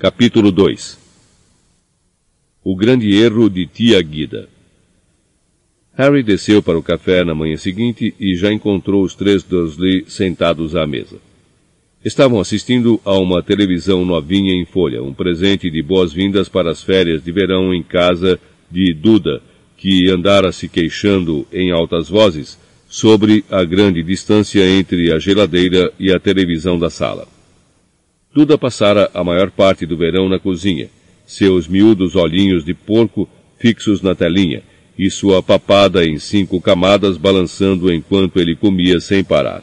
Capítulo 2 O grande erro de Tia Guida Harry desceu para o café na manhã seguinte e já encontrou os três Dursley sentados à mesa. Estavam assistindo a uma televisão novinha em folha, um presente de boas-vindas para as férias de verão em casa de Duda, que andara se queixando em altas vozes sobre a grande distância entre a geladeira e a televisão da sala. Duda passara a maior parte do verão na cozinha, seus miúdos olhinhos de porco fixos na telinha, e sua papada em cinco camadas balançando enquanto ele comia sem parar.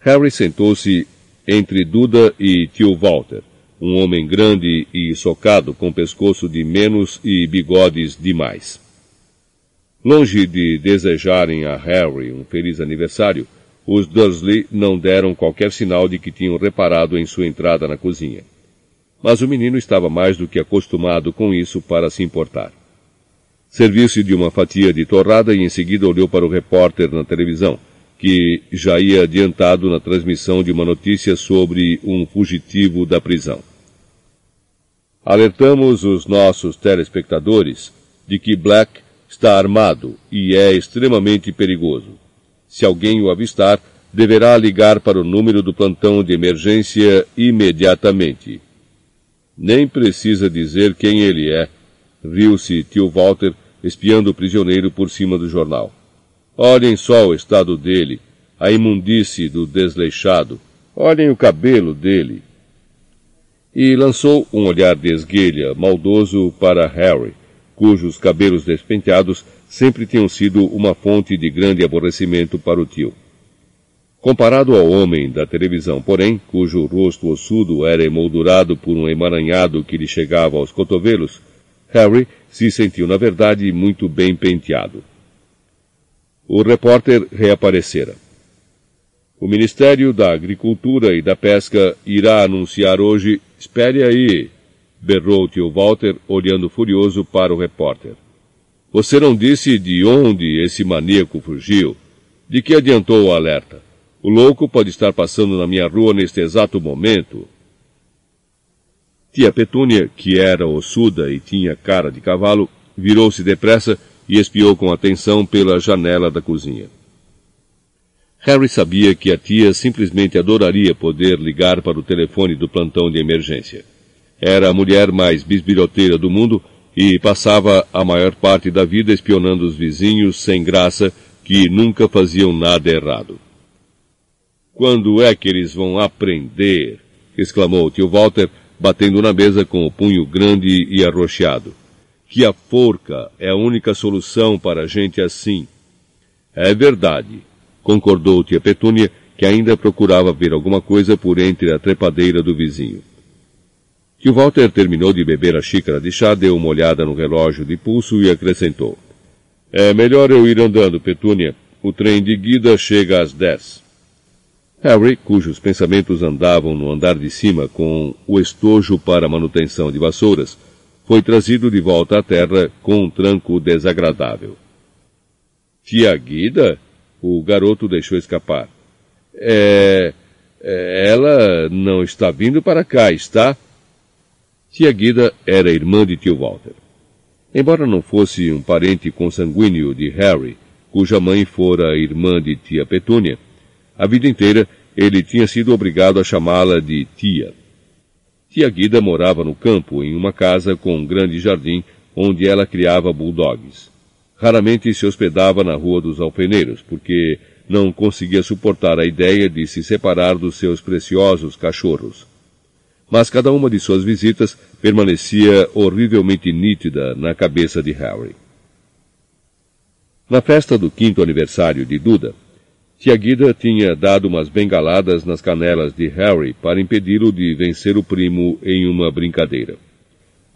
Harry sentou-se entre Duda e tio Walter, um homem grande e socado, com pescoço de menos e bigodes demais. Longe de desejarem a Harry um feliz aniversário, os Dursley não deram qualquer sinal de que tinham reparado em sua entrada na cozinha. Mas o menino estava mais do que acostumado com isso para se importar. Serviu-se de uma fatia de torrada e em seguida olhou para o repórter na televisão, que já ia adiantado na transmissão de uma notícia sobre um fugitivo da prisão. Alertamos os nossos telespectadores de que Black está armado e é extremamente perigoso. Se alguém o avistar, deverá ligar para o número do plantão de emergência imediatamente. Nem precisa dizer quem ele é, riu-se tio Walter, espiando o prisioneiro por cima do jornal. Olhem só o estado dele, a imundície do desleixado. Olhem o cabelo dele. E lançou um olhar de esguelha, maldoso para Harry, cujos cabelos despenteados sempre tinham sido uma fonte de grande aborrecimento para o tio. Comparado ao homem da televisão, porém, cujo rosto ossudo era emoldurado por um emaranhado que lhe chegava aos cotovelos, Harry se sentiu, na verdade, muito bem penteado. O repórter reaparecera. O Ministério da Agricultura e da Pesca irá anunciar hoje. Espere aí, berrou o tio Walter, olhando furioso para o repórter. Você não disse de onde esse maníaco fugiu? De que adiantou o alerta? O louco pode estar passando na minha rua neste exato momento. Tia Petúnia, que era ossuda e tinha cara de cavalo, virou-se depressa e espiou com atenção pela janela da cozinha. Harry sabia que a tia simplesmente adoraria poder ligar para o telefone do plantão de emergência. Era a mulher mais bisbilhoteira do mundo e passava a maior parte da vida espionando os vizinhos sem graça que nunca faziam nada errado. Quando é que eles vão aprender? exclamou o tio Walter, batendo na mesa com o punho grande e arroxeado. Que a forca é a única solução para gente assim. É verdade, concordou tia Petúnia, que ainda procurava ver alguma coisa por entre a trepadeira do vizinho. Que Walter terminou de beber a xícara de chá, deu uma olhada no relógio de pulso e acrescentou. É melhor eu ir andando, Petúnia. O trem de guida chega às dez. Harry, cujos pensamentos andavam no andar de cima com o estojo para manutenção de vassouras, foi trazido de volta à terra com um tranco desagradável. Tia Guida? O garoto deixou escapar. É, é. Ela não está vindo para cá, está? Tia Guida era irmã de tio Walter. Embora não fosse um parente consanguíneo de Harry, cuja mãe fora irmã de tia Petúnia, a vida inteira ele tinha sido obrigado a chamá-la de tia. Tia Guida morava no campo, em uma casa com um grande jardim, onde ela criava bulldogs. Raramente se hospedava na Rua dos Alfeneiros, porque não conseguia suportar a ideia de se separar dos seus preciosos cachorros mas cada uma de suas visitas permanecia horrivelmente nítida na cabeça de Harry. Na festa do quinto aniversário de Duda, Tia Guida tinha dado umas bengaladas nas canelas de Harry para impedi-lo de vencer o primo em uma brincadeira.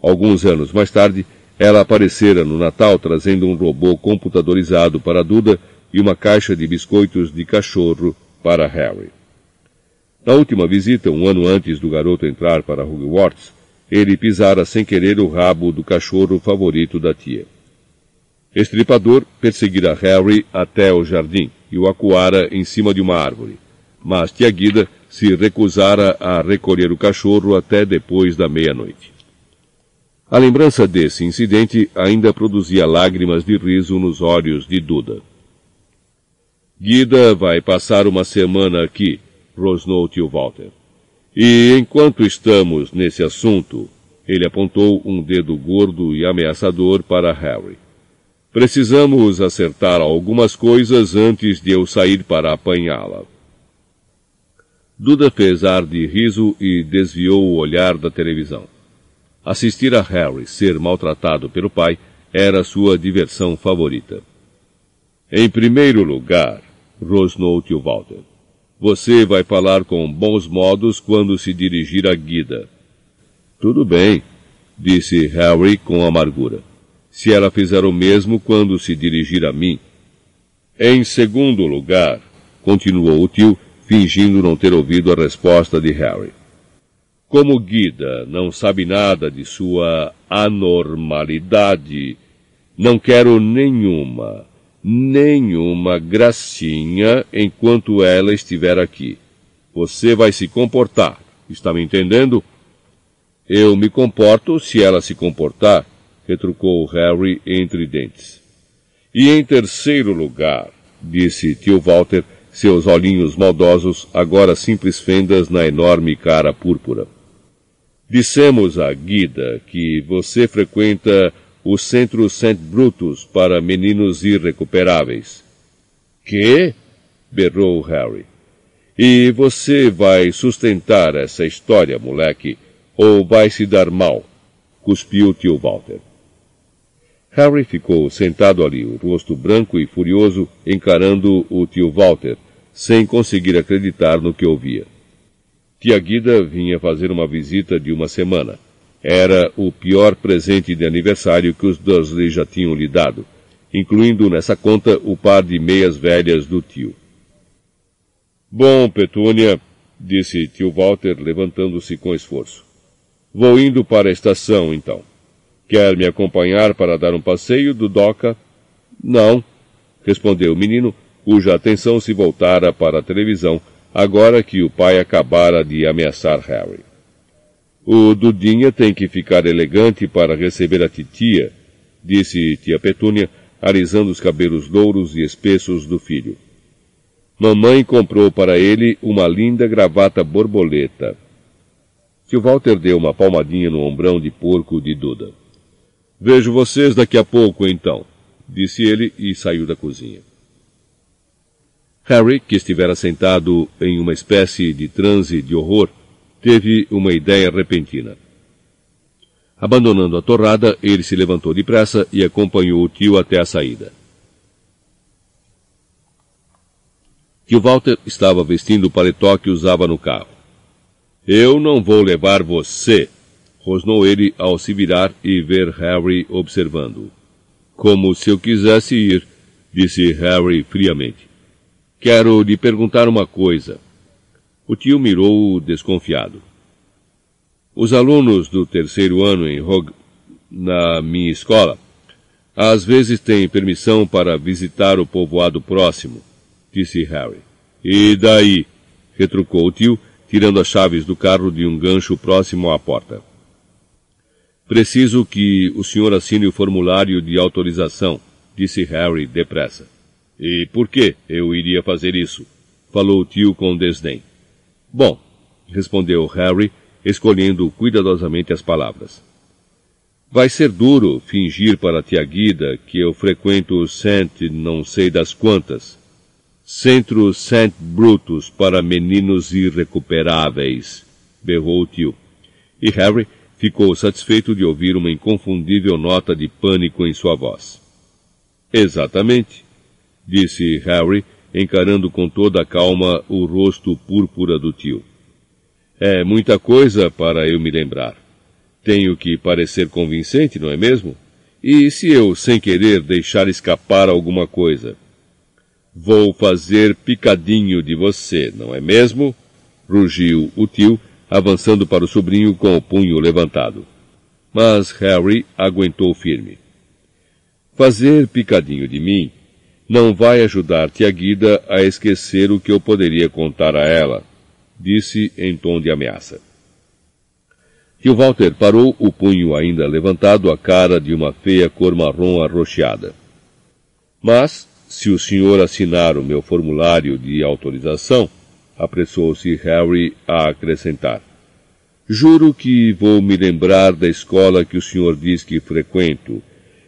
Alguns anos mais tarde, ela aparecera no Natal trazendo um robô computadorizado para Duda e uma caixa de biscoitos de cachorro para Harry. Na última visita, um ano antes do garoto entrar para Hogwarts, ele pisara sem querer o rabo do cachorro favorito da tia. Estripador perseguira Harry até o jardim e o acuara em cima de uma árvore. Mas tia Guida se recusara a recolher o cachorro até depois da meia-noite. A lembrança desse incidente ainda produzia lágrimas de riso nos olhos de Duda. Guida vai passar uma semana aqui, rosnou tio Walter. E enquanto estamos nesse assunto, ele apontou um dedo gordo e ameaçador para Harry. Precisamos acertar algumas coisas antes de eu sair para apanhá-la. Duda fez ar de riso e desviou o olhar da televisão. Assistir a Harry ser maltratado pelo pai era sua diversão favorita. Em primeiro lugar, rosnou tio Walter, você vai falar com bons modos quando se dirigir a Guida. Tudo bem, disse Harry com amargura. Se ela fizer o mesmo quando se dirigir a mim. Em segundo lugar, continuou o tio, fingindo não ter ouvido a resposta de Harry. Como Guida não sabe nada de sua anormalidade, não quero nenhuma, nenhuma gracinha enquanto ela estiver aqui. Você vai se comportar, está me entendendo? Eu me comporto se ela se comportar, retrucou Harry entre dentes. E em terceiro lugar, disse tio Walter, seus olhinhos maldosos agora simples fendas na enorme cara púrpura. Dissemos a Guida que você frequenta o Centro St. Brutus para meninos irrecuperáveis. Que? berrou Harry. E você vai sustentar essa história, moleque, ou vai se dar mal? Cuspiu tio Walter. Harry ficou sentado ali, o rosto branco e furioso, encarando o tio Walter, sem conseguir acreditar no que ouvia. Tia Guida vinha fazer uma visita de uma semana. Era o pior presente de aniversário que os Dursley já tinham lhe dado, incluindo nessa conta o par de meias velhas do tio. Bom, Petúnia, disse tio Walter, levantando-se com esforço. Vou indo para a estação, então. Quer me acompanhar para dar um passeio do Doca? Não, respondeu o menino, cuja atenção se voltara para a televisão, agora que o pai acabara de ameaçar Harry. O Dudinha tem que ficar elegante para receber a titia, disse tia Petúnia, alisando os cabelos louros e espessos do filho. Mamãe comprou para ele uma linda gravata borboleta. Tio Walter deu uma palmadinha no ombrão de porco de Duda. Vejo vocês daqui a pouco, então, disse ele e saiu da cozinha. Harry, que estivera sentado em uma espécie de transe de horror, teve uma ideia repentina. Abandonando a torrada, ele se levantou depressa e acompanhou o tio até a saída. Tio Walter estava vestindo o paletó que usava no carro. Eu não vou levar você, rosnou ele ao se virar e ver Harry observando. Como se eu quisesse ir, disse Harry friamente. Quero lhe perguntar uma coisa. O tio mirou desconfiado. Os alunos do terceiro ano em Hog, na minha escola, às vezes têm permissão para visitar o povoado próximo, disse Harry. E daí? retrucou o tio, tirando as chaves do carro de um gancho próximo à porta. Preciso que o senhor assine o formulário de autorização, disse Harry depressa. E por que eu iria fazer isso? falou o tio com desdém. Bom, respondeu Harry, escolhendo cuidadosamente as palavras. Vai ser duro fingir para tia Guida que eu frequento o Saint não sei das quantas, Centro St. Brutus para meninos irrecuperáveis, berrou o tio. E Harry ficou satisfeito de ouvir uma inconfundível nota de pânico em sua voz. Exatamente, disse Harry, encarando com toda a calma o rosto púrpura do tio. É muita coisa para eu me lembrar. Tenho que parecer convincente, não é mesmo? E se eu, sem querer, deixar escapar alguma coisa? Vou fazer picadinho de você, não é mesmo? rugiu o tio, avançando para o sobrinho com o punho levantado. Mas Harry aguentou firme. Fazer picadinho de mim não vai ajudar Tia Guida a esquecer o que eu poderia contar a ela. disse em tom de ameaça. Tio Walter parou, o punho ainda levantado, a cara de uma feia cor marrom arroxeada. Mas, se o senhor assinar o meu formulário de autorização, apressou-se Harry a acrescentar. Juro que vou me lembrar da escola que o senhor diz que frequento,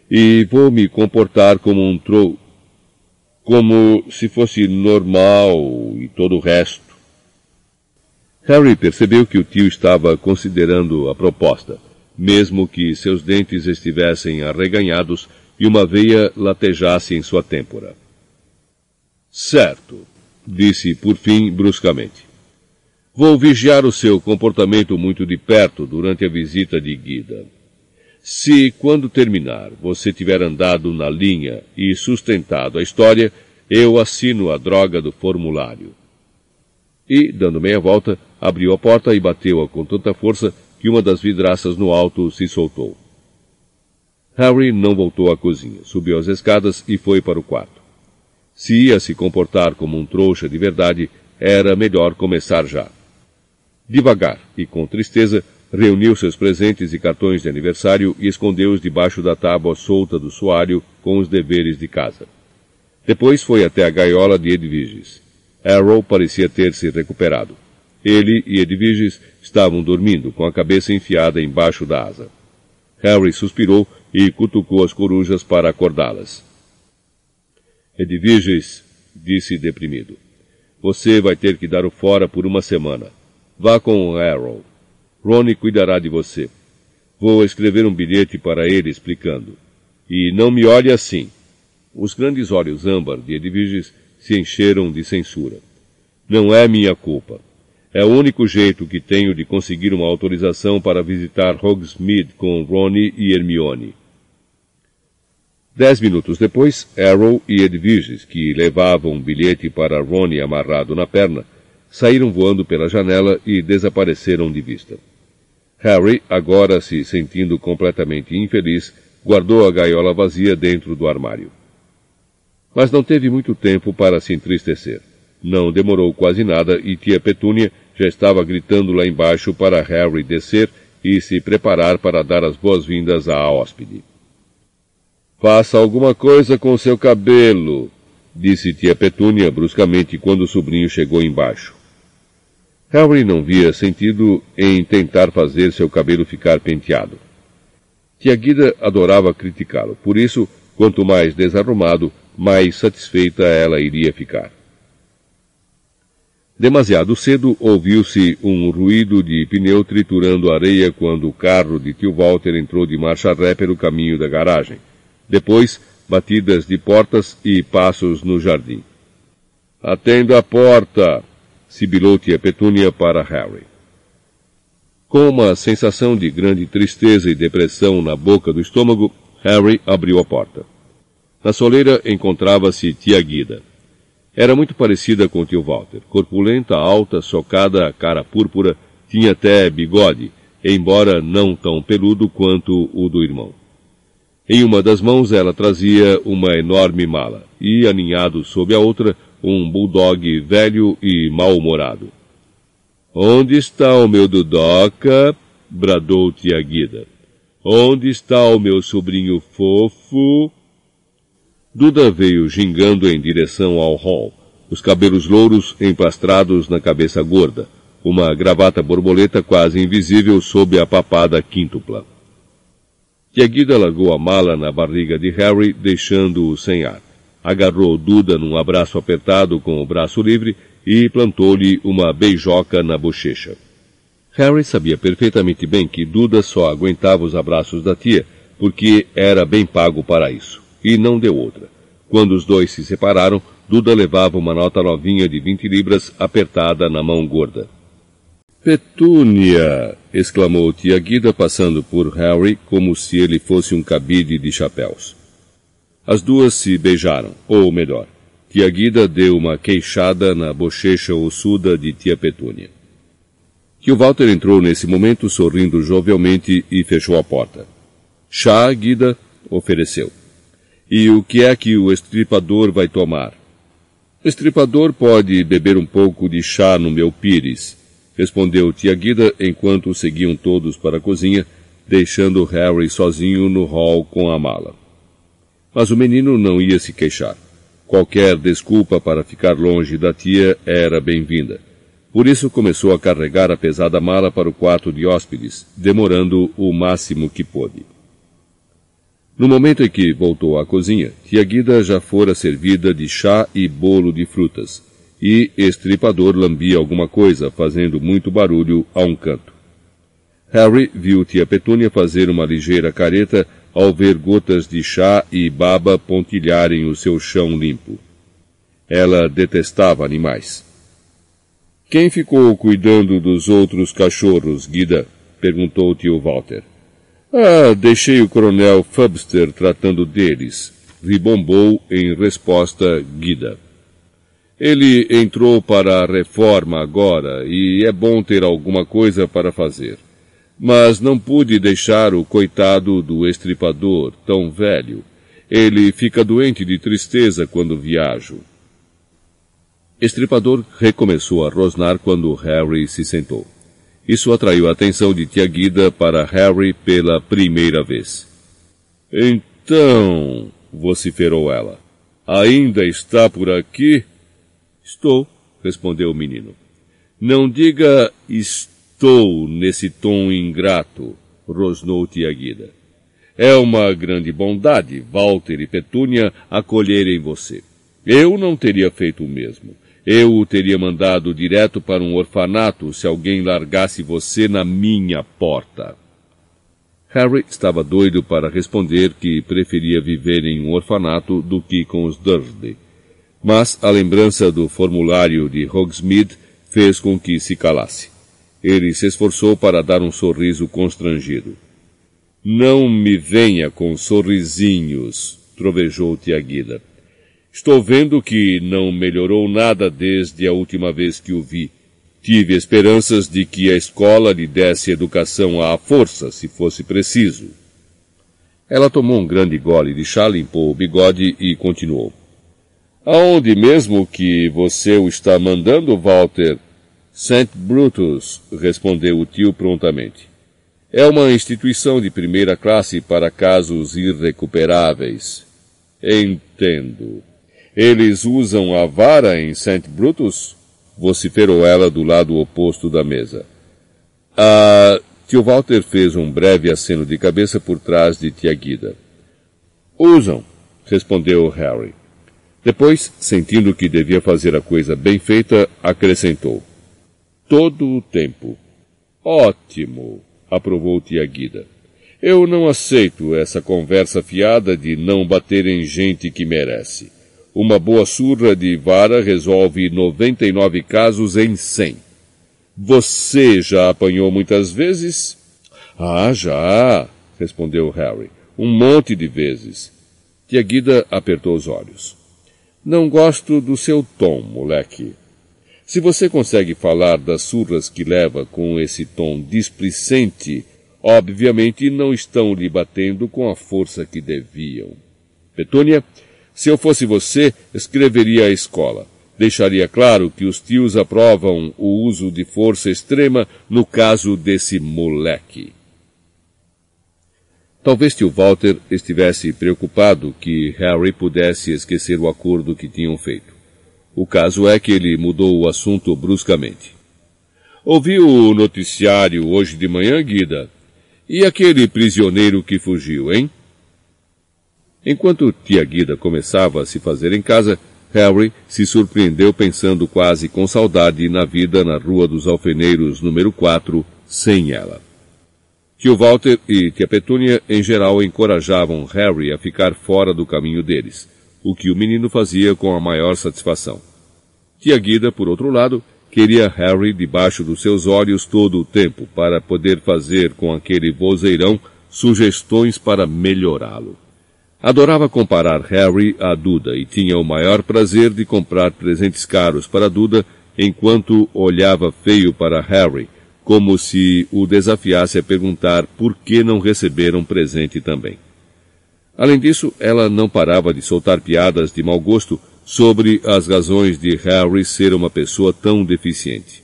e vou me comportar como um tro... como se fosse normal e todo o resto. Harry percebeu que o tio estava considerando a proposta, mesmo que seus dentes estivessem arreganhados e uma veia latejasse em sua têmpora. Certo, disse por fim bruscamente. Vou vigiar o seu comportamento muito de perto durante a visita de Guida. Se, quando terminar, você tiver andado na linha e sustentado a história, eu assino a droga do formulário. E, dando meia volta, abriu a porta e bateu-a com tanta força que uma das vidraças no alto se soltou. Harry não voltou à cozinha, subiu as escadas e foi para o quarto. Se ia se comportar como um trouxa de verdade, era melhor começar já. Devagar e com tristeza, reuniu seus presentes e cartões de aniversário e escondeu-os debaixo da tábua solta do soalho com os deveres de casa. Depois foi até a gaiola de Edviges. Arrow parecia ter se recuperado. Ele e Edviges estavam dormindo, com a cabeça enfiada embaixo da asa. Harry suspirou e cutucou as corujas para acordá-las. Edviges, disse deprimido, você vai ter que dar o fora por uma semana. Vá com Arrow. Ronnie cuidará de você. Vou escrever um bilhete para ele explicando. E não me olhe assim. Os grandes olhos âmbar de Edviges se encheram de censura. Não é minha culpa. É o único jeito que tenho de conseguir uma autorização para visitar Hogsmeade com Ronnie e Hermione. Dez minutos depois, Arrow e Edviges, que levavam um bilhete para Ronnie amarrado na perna, saíram voando pela janela e desapareceram de vista. Harry, agora se sentindo completamente infeliz, guardou a gaiola vazia dentro do armário. Mas não teve muito tempo para se entristecer. Não demorou quase nada e tia Petúnia já estava gritando lá embaixo para Harry descer e se preparar para dar as boas-vindas à hóspede. Faça alguma coisa com seu cabelo, disse tia Petúnia bruscamente quando o sobrinho chegou embaixo. Harry não via sentido em tentar fazer seu cabelo ficar penteado. Tia Guida adorava criticá-lo, por isso, quanto mais desarrumado, mais satisfeita ela iria ficar. Demasiado cedo ouviu-se um ruído de pneu triturando areia quando o carro de tio Walter entrou de marcha ré pelo caminho da garagem. Depois, batidas de portas e passos no jardim. Atendo a porta! Sibilou tia Petúnia para Harry. Com uma sensação de grande tristeza e depressão na boca do estômago, Harry abriu a porta. Na soleira encontrava-se tia Guida. Era muito parecida com tio Walter. Corpulenta, alta, socada, cara púrpura, tinha até bigode, embora não tão peludo quanto o do irmão. Em uma das mãos ela trazia uma enorme mala, e aninhado sob a outra, um bulldog velho e mal-humorado. Onde está o meu Dudoca? bradou tia Guida. Onde está o meu sobrinho fofo? Duda veio gingando em direção ao hall, os cabelos louros emplastrados na cabeça gorda, uma gravata borboleta quase invisível sob a papada quíntupla. Guida largou a mala na barriga de Harry, deixando-o sem ar. Agarrou Duda num abraço apertado com o braço livre e plantou-lhe uma beijoca na bochecha. Harry sabia perfeitamente bem que Duda só aguentava os abraços da tia porque era bem pago para isso, e não deu outra. Quando os dois se separaram, Duda levava uma nota novinha de vinte libras apertada na mão gorda. Petúnia! exclamou tia Guida passando por Harry como se ele fosse um cabide de chapéus. As duas se beijaram, ou melhor, tia Guida deu uma queixada na bochecha ossuda de tia Petúnia. Tio Walter entrou nesse momento sorrindo jovialmente e fechou a porta. Chá, Guida, ofereceu. E o que é que o estripador vai tomar? O estripador pode beber um pouco de chá no meu pires, respondeu tia Guida enquanto seguiam todos para a cozinha, deixando Harry sozinho no hall com a mala. Mas o menino não ia se queixar. Qualquer desculpa para ficar longe da tia era bem-vinda. Por isso começou a carregar a pesada mala para o quarto de hóspedes, demorando o máximo que pôde. No momento em que voltou à cozinha, tia Guida já fora servida de chá e bolo de frutas, e Estripador lambia alguma coisa, fazendo muito barulho a um canto. Harry viu tia Petúnia fazer uma ligeira careta ao ver gotas de chá e baba pontilharem o seu chão limpo. Ela detestava animais. Quem ficou cuidando dos outros cachorros, Guida? perguntou o tio Walter. Ah, deixei o coronel Fubster tratando deles, ribombou em resposta Guida. Ele entrou para a reforma agora e é bom ter alguma coisa para fazer. Mas não pude deixar o coitado do estripador, tão velho. Ele fica doente de tristeza quando viajo. Estripador recomeçou a rosnar quando Harry se sentou. Isso atraiu a atenção de tia Guida para Harry pela primeira vez. Então, vociferou ela, ainda está por aqui? Estou, respondeu o menino. Não diga estou nesse tom ingrato, rosnou tia Guida. É uma grande bondade, Walter e Petúnia, acolherem você. Eu não teria feito o mesmo. Eu o teria mandado direto para um orfanato se alguém largasse você na minha porta. Harry estava doido para responder que preferia viver em um orfanato do que com os Dursley. Mas a lembrança do formulário de Hogsmeade fez com que se calasse. Ele se esforçou para dar um sorriso constrangido. Não me venha com sorrisinhos, trovejou Tiaguida. Estou vendo que não melhorou nada desde a última vez que o vi. Tive esperanças de que a escola lhe desse educação à força, se fosse preciso. Ela tomou um grande gole de chá, limpou o bigode e continuou. Aonde mesmo que você o está mandando, Walter? St. Brutus, respondeu o tio prontamente. É uma instituição de primeira classe para casos irrecuperáveis. Entendo. Eles usam a vara em St. Brutus? vociferou ela do lado oposto da mesa. Ah, tio Walter fez um breve aceno de cabeça por trás de tia Guida. Usam, respondeu Harry. Depois, sentindo que devia fazer a coisa bem feita, acrescentou. Todo o tempo. Ótimo, aprovou tia Guida. Eu não aceito essa conversa fiada de não bater em gente que merece. Uma boa surra de vara resolve 99 casos em 100. Você já apanhou muitas vezes? Ah, já, respondeu Harry. Um monte de vezes. Tia Guida apertou os olhos. Não gosto do seu tom, moleque. Se você consegue falar das surras que leva com esse tom displicente, obviamente não estão lhe batendo com a força que deviam. Petúnia, se eu fosse você, escreveria à escola. Deixaria claro que os tios aprovam o uso de força extrema no caso desse moleque. Talvez tio Walter estivesse preocupado que Harry pudesse esquecer o acordo que tinham feito. O caso é que ele mudou o assunto bruscamente. Ouviu o noticiário hoje de manhã, Guida? E aquele prisioneiro que fugiu, hein? Enquanto tia Guida começava a se fazer em casa, Harry se surpreendeu pensando quase com saudade na vida na Rua dos Alfeneiros número 4, sem ela. Tio Walter e tia Petúnia, em geral, encorajavam Harry a ficar fora do caminho deles, o que o menino fazia com a maior satisfação. Tia Guida, por outro lado, queria Harry debaixo dos seus olhos todo o tempo para poder fazer com aquele vozeirão sugestões para melhorá-lo. Adorava comparar Harry a Duda e tinha o maior prazer de comprar presentes caros para Duda enquanto olhava feio para Harry, como se o desafiasse a perguntar por que não receberam presente também. Além disso, ela não parava de soltar piadas de mau gosto sobre as razões de Harry ser uma pessoa tão deficiente.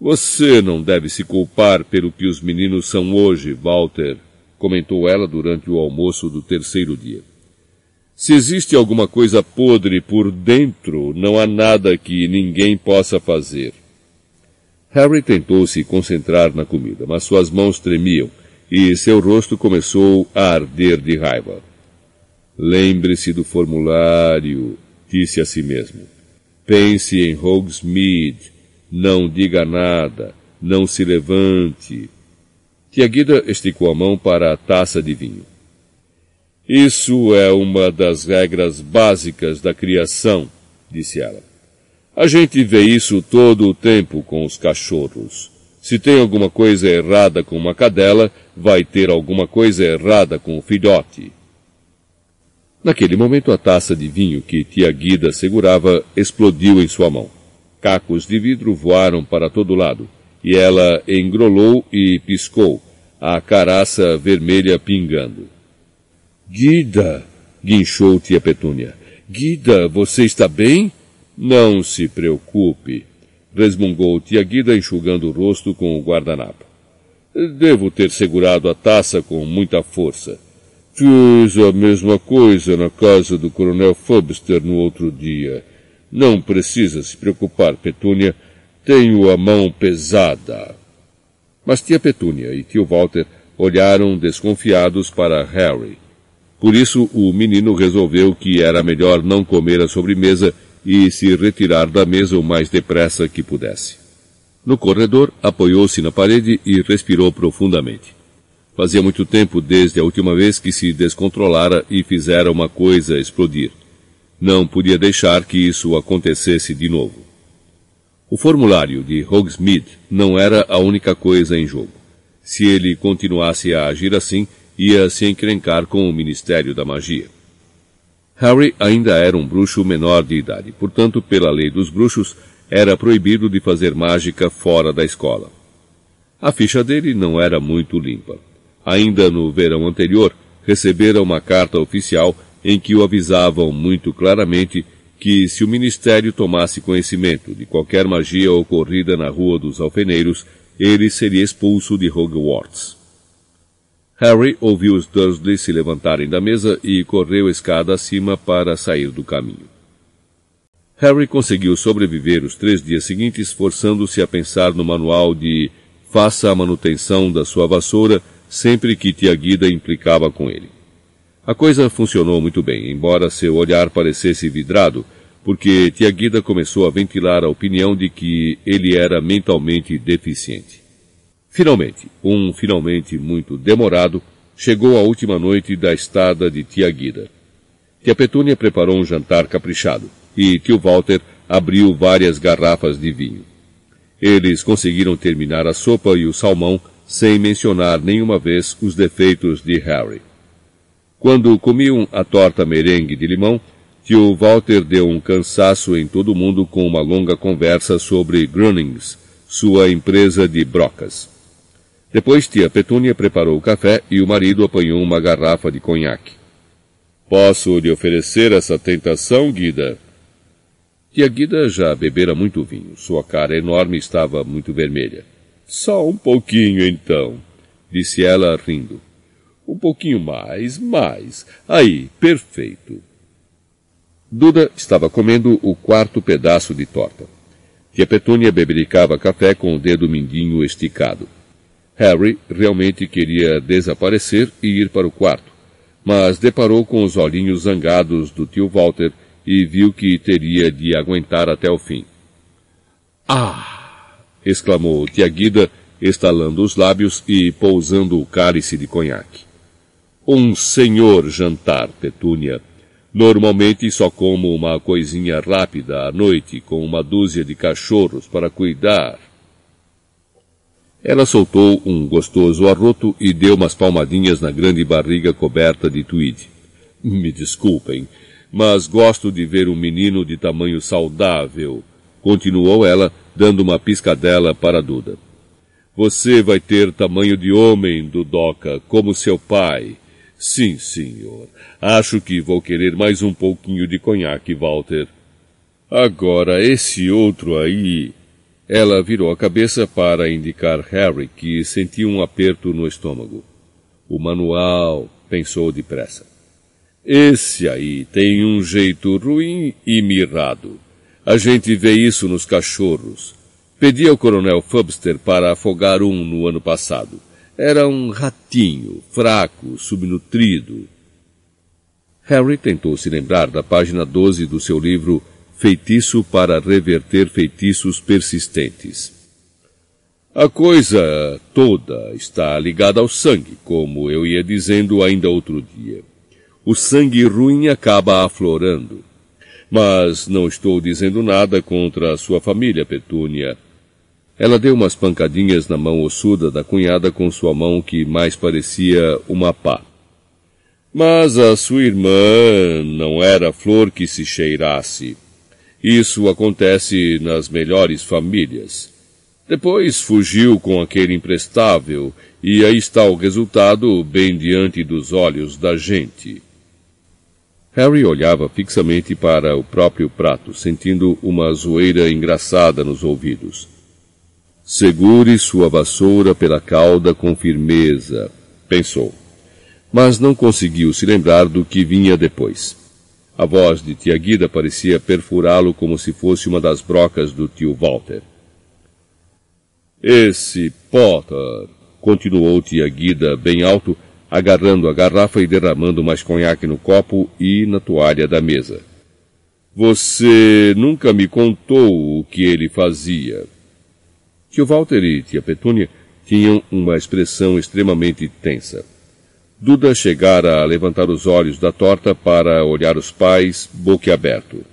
Você não deve se culpar pelo que os meninos são hoje, Walter, comentou ela durante o almoço do terceiro dia. Se existe alguma coisa podre por dentro, não há nada que ninguém possa fazer. Harry tentou se concentrar na comida, mas suas mãos tremiam e seu rosto começou a arder de raiva. Lembre-se do formulário, disse a si mesmo. Pense em Hogsmeade não diga nada. Não se levante. Tiaguida esticou a mão para a taça de vinho. Isso é uma das regras básicas da criação, disse ela. A gente vê isso todo o tempo com os cachorros. Se tem alguma coisa errada com uma cadela, vai ter alguma coisa errada com o filhote. Naquele momento a taça de vinho que tia Guida segurava explodiu em sua mão. Cacos de vidro voaram para todo lado, e ela engrolou e piscou, a caraça vermelha pingando. Guida! guinchou tia Petúnia. Guida, você está bem? Não se preocupe, resmungou tia Guida enxugando o rosto com o guardanapo. Devo ter segurado a taça com muita força. Fiz a mesma coisa na casa do coronel Fubster no outro dia. Não precisa se preocupar, Petúnia. Tenho a mão pesada. Mas tia Petúnia e tio Walter olharam desconfiados para Harry. Por isso, o menino resolveu que era melhor não comer a sobremesa e se retirar da mesa o mais depressa que pudesse. No corredor, apoiou-se na parede e respirou profundamente. Fazia muito tempo desde a última vez que se descontrolara e fizera uma coisa explodir. Não podia deixar que isso acontecesse de novo. O formulário de Hogsmeade não era a única coisa em jogo. Se ele continuasse a agir assim, ia se encrencar com o Ministério da Magia. Harry ainda era um bruxo menor de idade, portanto, pela lei dos bruxos, era proibido de fazer mágica fora da escola. A ficha dele não era muito limpa. Ainda no verão anterior, recebera uma carta oficial em que o avisavam muito claramente que se o ministério tomasse conhecimento de qualquer magia ocorrida na Rua dos Alfeneiros, ele seria expulso de Hogwarts. Harry ouviu os Dursley se levantarem da mesa e correu escada acima para sair do caminho. Harry conseguiu sobreviver os três dias seguintes forçando-se a pensar no manual de faça a manutenção da sua vassoura sempre que Tia Guida implicava com ele. A coisa funcionou muito bem, embora seu olhar parecesse vidrado, porque Tia Guida começou a ventilar a opinião de que ele era mentalmente deficiente. Finalmente, um finalmente muito demorado, chegou a última noite da estada de Tia Guida. Tia Petúnia preparou um jantar caprichado, e tio Walter abriu várias garrafas de vinho. Eles conseguiram terminar a sopa e o salmão sem mencionar nenhuma vez os defeitos de Harry. Quando comiam a torta merengue de limão, tio Walter deu um cansaço em todo mundo com uma longa conversa sobre Grunnings, sua empresa de brocas. Depois tia Petúnia preparou o café e o marido apanhou uma garrafa de conhaque. Posso lhe oferecer essa tentação, Guida? Tia Guida já bebera muito vinho. Sua cara enorme estava muito vermelha. Só um pouquinho, então, disse ela rindo. Um pouquinho mais, mais. Aí, perfeito. Duda estava comendo o quarto pedaço de torta. Tia Petúnia bebericava café com o dedo mindinho esticado. Harry realmente queria desaparecer e ir para o quarto, mas deparou com os olhinhos zangados do tio Walter e viu que teria de aguentar até o fim. Ah! Exclamou tia Guida, estalando os lábios e pousando o cálice de conhaque. Um senhor jantar, Petúnia. Normalmente só como uma coisinha rápida à noite com uma dúzia de cachorros para cuidar. Ela soltou um gostoso arroto e deu umas palmadinhas na grande barriga coberta de tweed. Me desculpem, mas gosto de ver um menino de tamanho saudável, continuou ela, dando uma piscadela para Duda. Você vai ter tamanho de homem, Dudoca, como seu pai. Sim, senhor. Acho que vou querer mais um pouquinho de conhaque, Walter. Agora, esse outro aí. Ela virou a cabeça para indicar Harry que sentia um aperto no estômago. O manual, pensou depressa. Esse aí tem um jeito ruim e mirrado. A gente vê isso nos cachorros. Pedi ao coronel Fubster para afogar um no ano passado. Era um ratinho, fraco, subnutrido. Harry tentou se lembrar da página 12 do seu livro Feitiço para Reverter Feitiços Persistentes. A coisa toda está ligada ao sangue, como eu ia dizendo ainda outro dia. O sangue ruim acaba aflorando. Mas não estou dizendo nada contra a sua família, Petúnia. Ela deu umas pancadinhas na mão ossuda da cunhada com sua mão que mais parecia uma pá. Mas a sua irmã não era flor que se cheirasse. Isso acontece nas melhores famílias. Depois fugiu com aquele imprestável, e aí está o resultado bem diante dos olhos da gente. Harry olhava fixamente para o próprio prato, sentindo uma zoeira engraçada nos ouvidos. Segure sua vassoura pela cauda com firmeza, pensou. Mas não conseguiu se lembrar do que vinha depois. A voz de tia Guida parecia perfurá-lo como se fosse uma das brocas do tio Walter. Esse Potter, continuou tia Guida bem alto, agarrando a garrafa e derramando mais conhaque no copo e na toalha da mesa. Você nunca me contou o que ele fazia. Tio Walter e tia Petúnia tinham uma expressão extremamente tensa. Duda chegara a levantar os olhos da torta para olhar os pais, boquiaberto.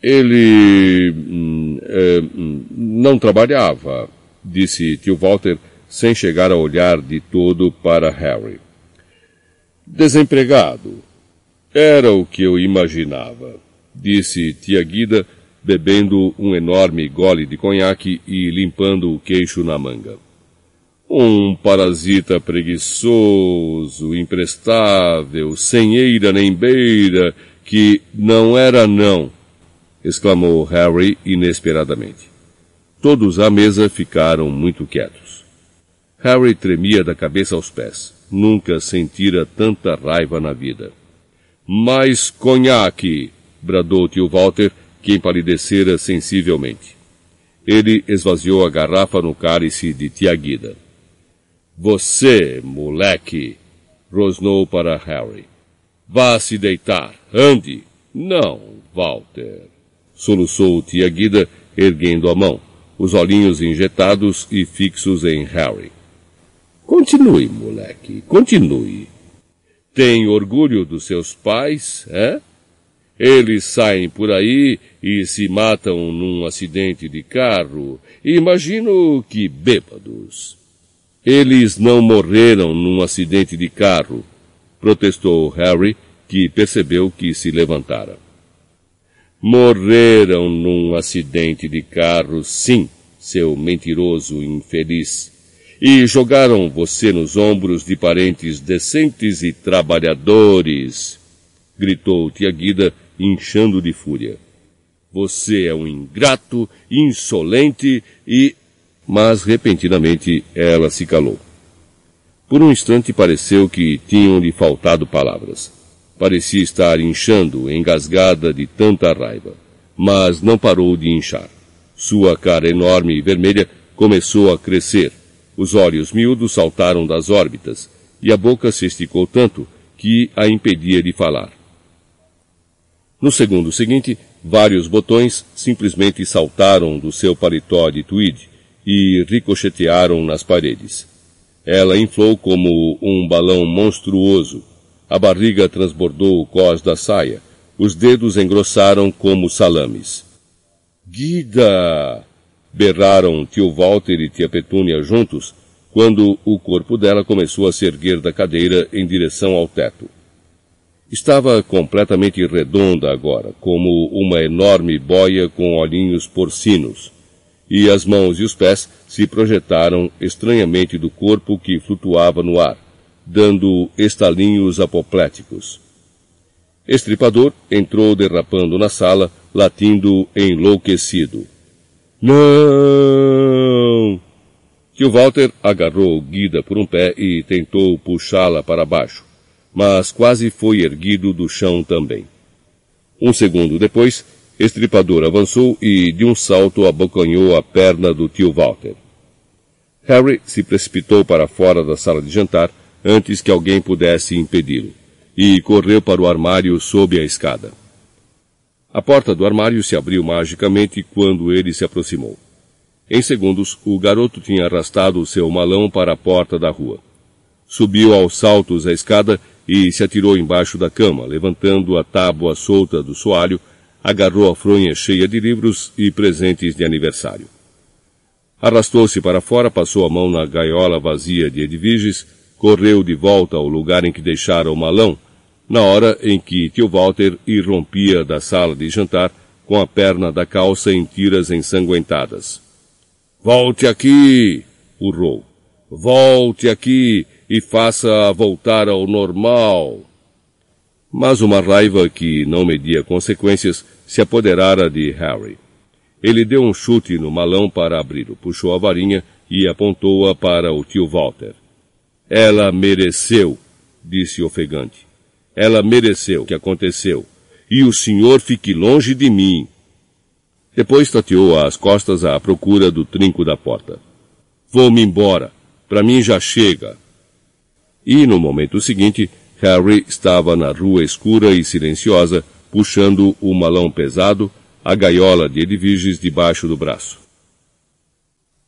Ele hum, é, não trabalhava, disse tio Walter, sem chegar a olhar de todo para Harry. Desempregado. Era o que eu imaginava, disse tia Guida, bebendo um enorme gole de conhaque e limpando o queixo na manga. Um parasita preguiçoso, imprestável, sem eira nem beira, que não era não, exclamou Harry inesperadamente. Todos à mesa ficaram muito quietos. Harry tremia da cabeça aos pés. Nunca sentira tanta raiva na vida. Mais conhaque! bradou tio Walter, que empalidecera sensivelmente. Ele esvaziou a garrafa no cálice de tia Guida. Você, moleque! rosnou para Harry. Vá se deitar. Ande. Não, Walter. Soluçou tia Guida, erguendo a mão, os olhinhos injetados e fixos em Harry. Continue, moleque, continue. Tem orgulho dos seus pais, é? Eles saem por aí e se matam num acidente de carro. Imagino que bêbados. Eles não morreram num acidente de carro, protestou Harry, que percebeu que se levantara. Morreram num acidente de carro, sim, seu mentiroso infeliz. E jogaram você nos ombros de parentes decentes e trabalhadores, gritou Tia Guida, inchando de fúria. Você é um ingrato, insolente e. Mas repentinamente ela se calou. Por um instante pareceu que tinham-lhe faltado palavras. Parecia estar inchando, engasgada de tanta raiva. Mas não parou de inchar. Sua cara enorme e vermelha começou a crescer. Os olhos miúdos saltaram das órbitas, e a boca se esticou tanto que a impedia de falar. No segundo seguinte, vários botões simplesmente saltaram do seu paletó de tweed e ricochetearam nas paredes. Ela inflou como um balão monstruoso. A barriga transbordou o cós da saia. Os dedos engrossaram como salames. Guida! Berraram tio Walter e tia Petúnia juntos, quando o corpo dela começou a se erguer da cadeira em direção ao teto. Estava completamente redonda agora, como uma enorme boia com olhinhos porcinos, e as mãos e os pés se projetaram estranhamente do corpo que flutuava no ar, dando estalinhos apopléticos. Estripador entrou derrapando na sala, latindo enlouquecido. Não! Tio Walter agarrou Guida por um pé e tentou puxá-la para baixo, mas quase foi erguido do chão também. Um segundo depois, Estripador avançou e, de um salto, abocanhou a perna do tio Walter. Harry se precipitou para fora da sala de jantar antes que alguém pudesse impedi-lo, e correu para o armário sob a escada. A porta do armário se abriu magicamente quando ele se aproximou. Em segundos, o garoto tinha arrastado o seu malão para a porta da rua. Subiu aos saltos a escada e se atirou embaixo da cama, levantando a tábua solta do soalho, agarrou a fronha cheia de livros e presentes de aniversário. Arrastou-se para fora, passou a mão na gaiola vazia de Edviges, correu de volta ao lugar em que deixara o malão, na hora em que tio Walter irrompia da sala de jantar com a perna da calça em tiras ensanguentadas. Volte aqui! urrou. Volte aqui e faça voltar ao normal. Mas uma raiva que não media consequências se apoderara de Harry. Ele deu um chute no malão para abri-lo, puxou a varinha e apontou-a para o tio Walter. Ela mereceu, disse ofegante. Ela mereceu o que aconteceu. E o senhor fique longe de mim. Depois tateou às costas à procura do trinco da porta. Vou-me embora. Para mim já chega. E no momento seguinte, Harry estava na rua escura e silenciosa, puxando o malão pesado, a gaiola de Edviges debaixo do braço.